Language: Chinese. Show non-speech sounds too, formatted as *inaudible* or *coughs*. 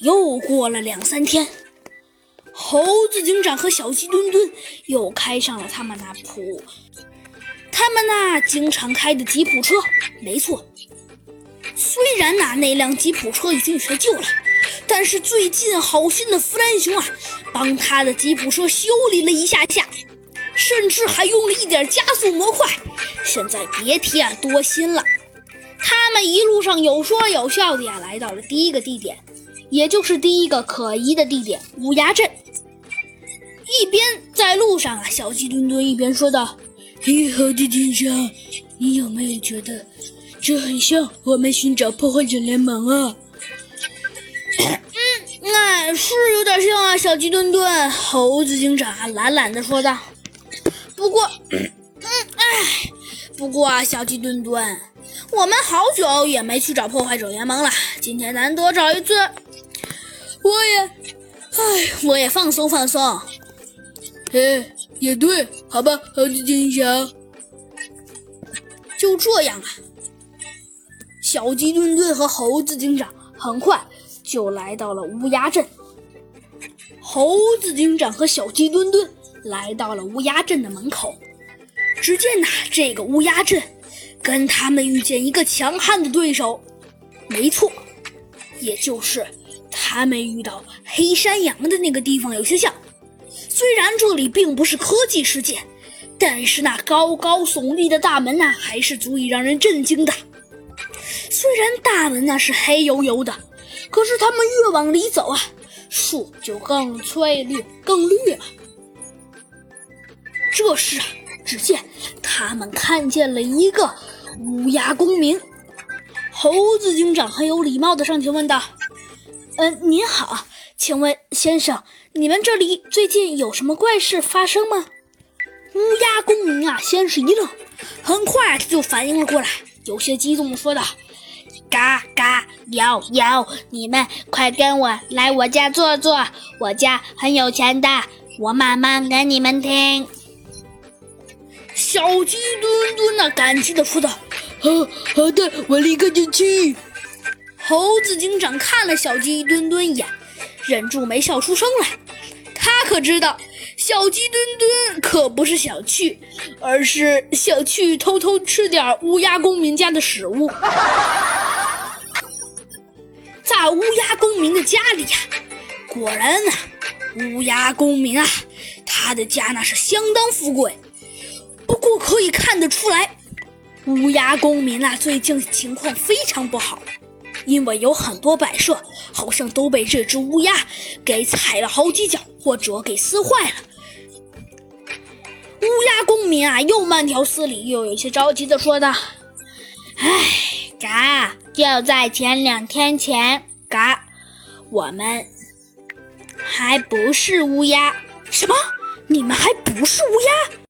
又过了两三天，猴子警长和小鸡墩墩又开上了他们那普，他们那经常开的吉普车。没错，虽然呐那辆吉普车已经有些旧了，但是最近好心的弗兰熊啊，帮他的吉普车修理了一下下，甚至还用了一点加速模块。现在别提啊多新了。他们一路上有说有笑的呀，来到了第一个地点。也就是第一个可疑的地点——乌鸦镇。一边在路上啊，小鸡墩墩一边说道：“你好，的警长，你有没有觉得这很像我们寻找破坏者联盟啊？”“ *coughs* 嗯，哎，是有点像啊。”小鸡墩墩，猴子警长懒懒地说道。“不过，*coughs* 嗯，哎，不过啊，小鸡墩墩，我们好久也没去找破坏者联盟了，今天难得找一次。”我也，唉，我也放松放松。哎，也对，好吧，猴子警长。就这样啊，小鸡墩墩和猴子警长很快就来到了乌鸦镇。猴子警长和小鸡墩墩来到了乌鸦镇的门口，只见呐，这个乌鸦镇跟他们遇见一个强悍的对手，没错，也就是。他们遇到黑山羊的那个地方有些像，虽然这里并不是科技世界，但是那高高耸立的大门呐，还是足以让人震惊的。虽然大门那是黑油油的，可是他们越往里走啊，树就更翠绿、更绿了。这时啊，只见他们看见了一个乌鸦公民，猴子警长很有礼貌的上前问道。嗯，您好，请问先生，你们这里最近有什么怪事发生吗？乌鸦公民啊，先是一愣，很快他就反应了过来，有些激动的说道：“嘎嘎，有有，你们快跟我来我家坐坐，我家很有钱的，我慢慢跟你们听。”小鸡墩墩呢，感激的说道：“好好的，我立刻就去。”猴子警长看了小鸡墩墩一眼，忍住没笑出声来。他可知道，小鸡墩墩可不是想去，而是想去偷偷吃点乌鸦公民家的食物。在乌鸦公民的家里呀，果然啊，乌鸦公民啊，他的家那是相当富贵。不过可以看得出来，乌鸦公民啊，最近情况非常不好。因为有很多摆设好像都被这只乌鸦给踩了好几脚，或者给撕坏了。乌鸦公民啊，又慢条斯理又有些着急的说道：“哎，嘎，就在前两天前，嘎，我们还不是乌鸦。什么？你们还不是乌鸦？”